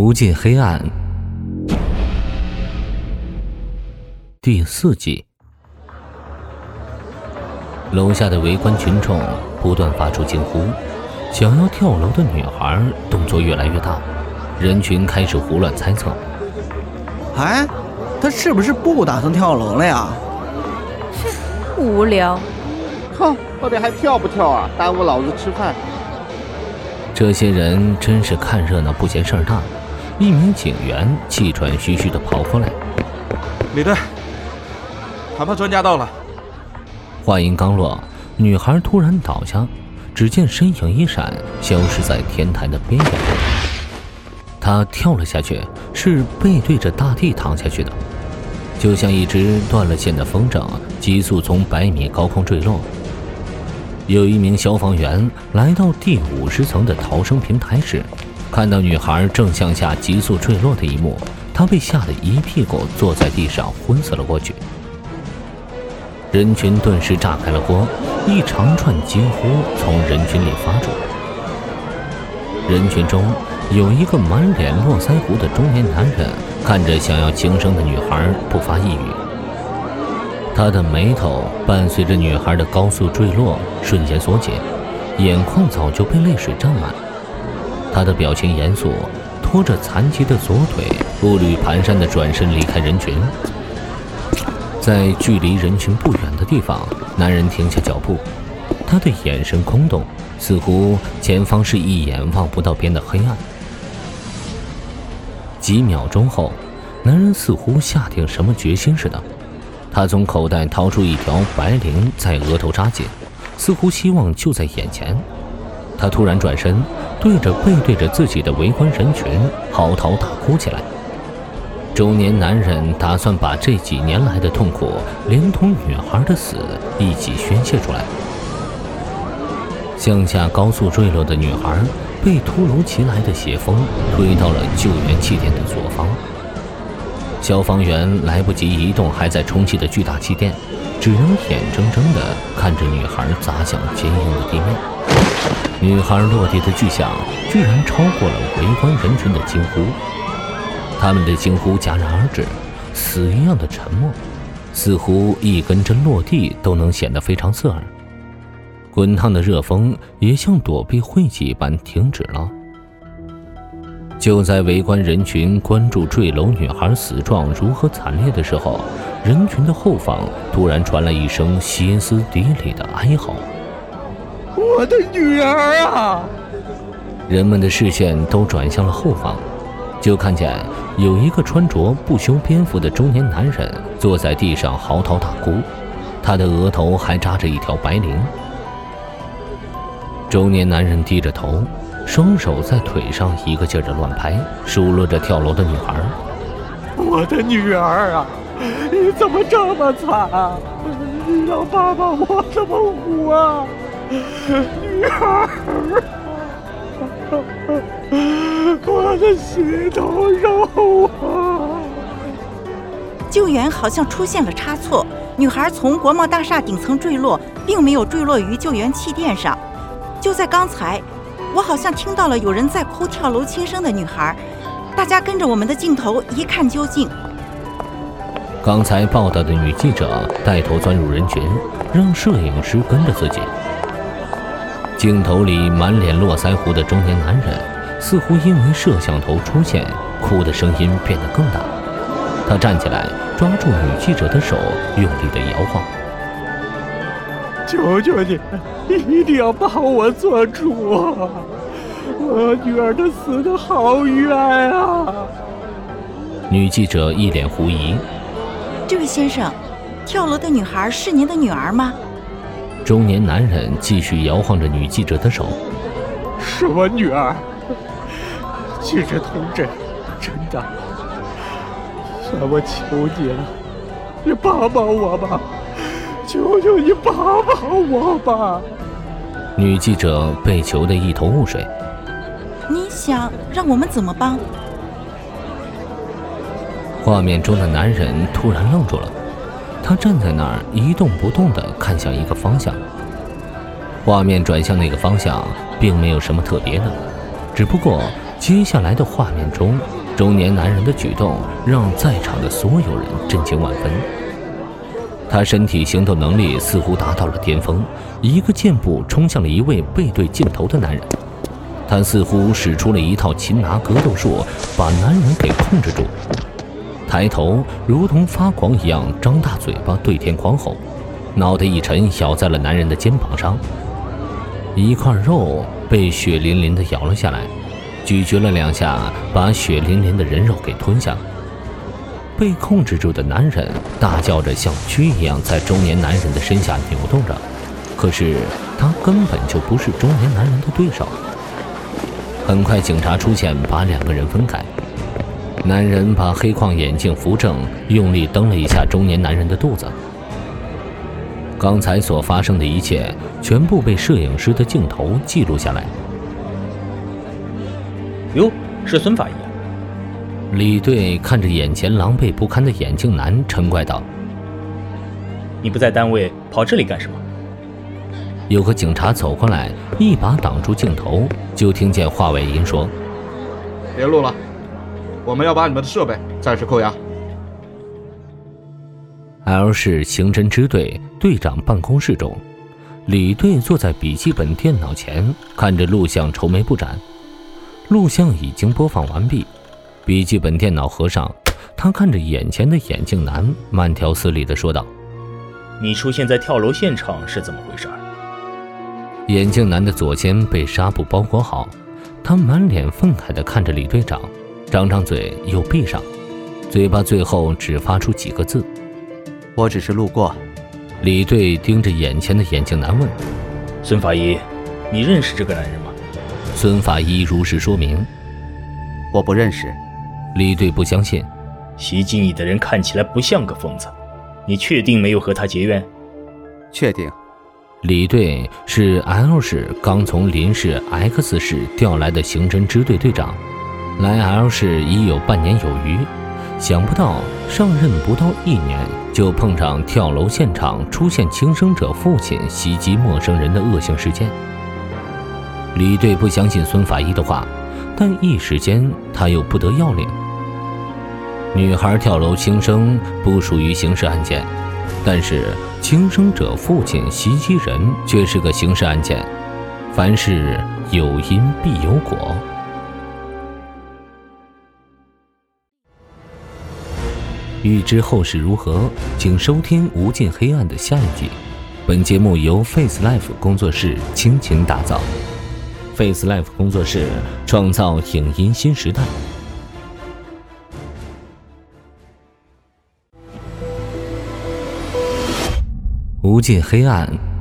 无尽黑暗第四集，楼下的围观群众不断发出惊呼，想要跳楼的女孩动作越来越大，人群开始胡乱猜测：哎，她是不是不打算跳楼了呀？哼，无聊。哼，到底还跳不跳啊？耽误老子吃饭。这些人真是看热闹不嫌事儿大。一名警员气喘吁吁地跑过来：“李队，谈判专家到了。”话音刚落，女孩突然倒下，只见身影一闪，消失在天台的边缘。她跳了下去，是背对着大地躺下去的，就像一只断了线的风筝，急速从百米高空坠落。有一名消防员来到第五十层的逃生平台时。看到女孩正向下急速坠落的一幕，他被吓得一屁股坐在地上，昏死了过去。人群顿时炸开了锅，一长串惊呼从人群里发出。人群中有一个满脸络腮胡的中年男人，看着想要轻生的女孩，不发一语。他的眉头伴随着女孩的高速坠落瞬间缩紧，眼眶早就被泪水占满。他的表情严肃，拖着残疾的左腿，步履蹒跚地转身离开人群。在距离人群不远的地方，男人停下脚步，他的眼神空洞，似乎前方是一眼望不到边的黑暗。几秒钟后，男人似乎下定什么决心似的，他从口袋掏出一条白绫，在额头扎紧，似乎希望就在眼前。他突然转身。对着背对着自己的围观人群嚎啕大哭起来。中年男人打算把这几年来的痛苦，连同女孩的死一起宣泄出来。向下高速坠落的女孩被突如其来的斜风推到了救援气垫的左方。消防员来不及移动还在充气的巨大气垫，只能眼睁睁地看着女孩砸向坚硬的地面。女孩落地的巨响，居然超过了围观人群的惊呼。他们的惊呼戛然而止，死一样的沉默，似乎一根针落地都能显得非常刺耳。滚烫的热风也像躲避晦气般停止了。就在围观人群关注坠楼女孩死状如何惨烈的时候，人群的后方突然传来一声歇斯底里的哀嚎。我的女儿啊！人们的视线都转向了后方，就看见有一个穿着不修边幅的中年男人坐在地上嚎啕大哭，他的额头还扎着一条白绫。中年男人低着头，双手在腿上一个劲儿的乱拍，数落着跳楼的女孩：“我的女儿啊，你怎么这么惨？你让爸爸我怎么活啊？”女儿，我的心头肉啊！救援好像出现了差错，女孩从国贸大厦顶层坠落，并没有坠落于救援气垫上。就在刚才，我好像听到了有人在哭跳楼轻生的女孩。大家跟着我们的镜头一看究竟。刚才报道的女记者带头钻入人群，让摄影师跟着自己。镜头里满脸络腮胡的中年男人，似乎因为摄像头出现，哭的声音变得更大。他站起来，抓住女记者的手，用力地摇晃。求求你，一定要帮我做主！我女儿的死的好冤啊！女记者一脸狐疑：“这位先生，跳楼的女孩是您的女儿吗？”中年男人继续摇晃着女记者的手：“是我女儿，记者同志，真的，算我求你了，你帮帮我吧，求求你帮帮我吧！”女记者被求得一头雾水：“你想让我们怎么帮？”画面中的男人突然愣住了。他站在那儿一动不动地看向一个方向，画面转向那个方向，并没有什么特别的，只不过接下来的画面中，中年男人的举动让在场的所有人震惊万分。他身体行动能力似乎达到了巅峰，一个箭步冲向了一位背对镜头的男人。他似乎使出了一套擒拿格斗术，把男人给控制住。抬头，如同发狂一样张大嘴巴对天狂吼，脑袋一沉，咬在了男人的肩膀上。一块肉被血淋淋的咬了下来，咀嚼了两下，把血淋淋的人肉给吞下了。被控制住的男人大叫着，像蛆一样在中年男人的身下扭动着，可是他根本就不是中年男人的对手。很快，警察出现，把两个人分开。男人把黑框眼镜扶正，用力蹬了一下中年男人的肚子。刚才所发生的一切，全部被摄影师的镜头记录下来。哟，是孙法医。李队看着眼前狼狈不堪的眼镜男，嗔怪道：“你不在单位，跑这里干什么？”有个警察走过来，一把挡住镜头，就听见话外音说：“别录了，我们要把你们的设备暂时扣押。” L 市刑侦支队队长办公室中，李队坐在笔记本电脑前，看着录像，愁眉不展。录像已经播放完毕，笔记本电脑合上，他看着眼前的眼镜男，慢条斯理地说道：“你出现在跳楼现场是怎么回事？”眼镜男的左肩被纱布包裹好，他满脸愤慨地看着李队长，张张嘴又闭上，嘴巴最后只发出几个字：“我只是路过。”李队盯着眼前的眼镜男问：“孙法医，你认识这个男人吗？”孙法医如实说明：“我不认识。”李队不相信：“袭击你的人看起来不像个疯子，你确定没有和他结怨？”“确定。”李队是 L 市刚从林市 X 市调来的刑侦支队队长，来 L 市已有半年有余。想不到上任不到一年，就碰上跳楼现场出现轻生者父亲袭击陌生人的恶性事件。李队不相信孙法医的话，但一时间他又不得要领。女孩跳楼轻生不属于刑事案件。但是，轻生者父亲袭击人却是个刑事案件。凡事有因必有果。欲知后事如何，请收听《无尽黑暗》的下一集。本节目由 Face Life 工作室倾情打造。Face Life 工作室创造影音新时代。无尽黑暗。